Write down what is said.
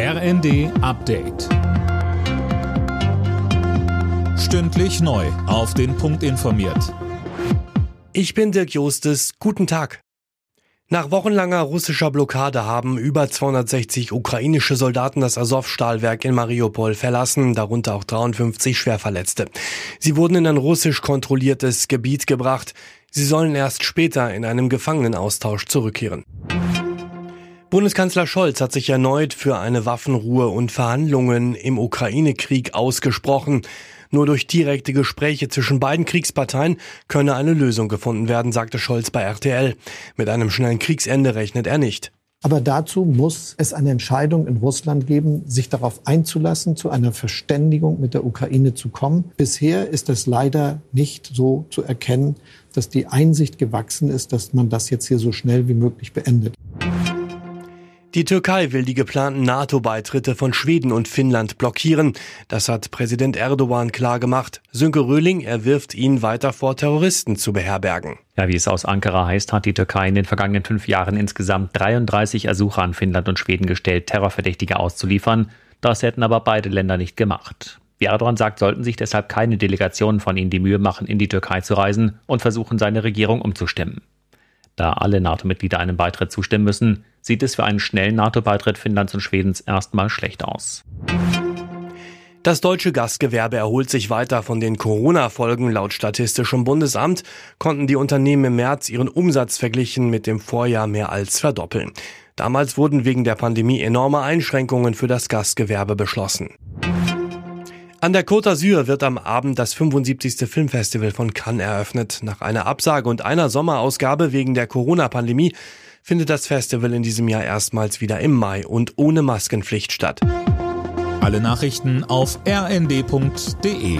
RND Update. Stündlich neu. Auf den Punkt informiert. Ich bin Dirk Jostes. Guten Tag. Nach wochenlanger russischer Blockade haben über 260 ukrainische Soldaten das Azov-Stahlwerk in Mariupol verlassen, darunter auch 53 Schwerverletzte. Sie wurden in ein russisch kontrolliertes Gebiet gebracht. Sie sollen erst später in einem Gefangenenaustausch zurückkehren. Bundeskanzler Scholz hat sich erneut für eine Waffenruhe und Verhandlungen im Ukraine-Krieg ausgesprochen. Nur durch direkte Gespräche zwischen beiden Kriegsparteien könne eine Lösung gefunden werden, sagte Scholz bei RTL. Mit einem schnellen Kriegsende rechnet er nicht. Aber dazu muss es eine Entscheidung in Russland geben, sich darauf einzulassen, zu einer Verständigung mit der Ukraine zu kommen. Bisher ist es leider nicht so zu erkennen, dass die Einsicht gewachsen ist, dass man das jetzt hier so schnell wie möglich beendet. Die Türkei will die geplanten NATO-Beitritte von Schweden und Finnland blockieren. Das hat Präsident Erdogan klargemacht. Sönke Röhling erwirft ihn weiter vor, Terroristen zu beherbergen. Ja, wie es aus Ankara heißt, hat die Türkei in den vergangenen fünf Jahren insgesamt 33 Ersuche an Finnland und Schweden gestellt, Terrorverdächtige auszuliefern. Das hätten aber beide Länder nicht gemacht. Wie Erdogan sagt, sollten sich deshalb keine Delegationen von ihnen die Mühe machen, in die Türkei zu reisen und versuchen, seine Regierung umzustimmen. Da alle NATO-Mitglieder einem Beitritt zustimmen müssen, sieht es für einen schnellen NATO-Beitritt Finnlands und Schwedens erstmal schlecht aus. Das deutsche Gastgewerbe erholt sich weiter von den Corona-Folgen. Laut Statistischem Bundesamt konnten die Unternehmen im März ihren Umsatz verglichen mit dem Vorjahr mehr als verdoppeln. Damals wurden wegen der Pandemie enorme Einschränkungen für das Gastgewerbe beschlossen. An der Côte d'Azur wird am Abend das 75. Filmfestival von Cannes eröffnet. Nach einer Absage und einer Sommerausgabe wegen der Corona-Pandemie findet das Festival in diesem Jahr erstmals wieder im Mai und ohne Maskenpflicht statt. Alle Nachrichten auf rnd.de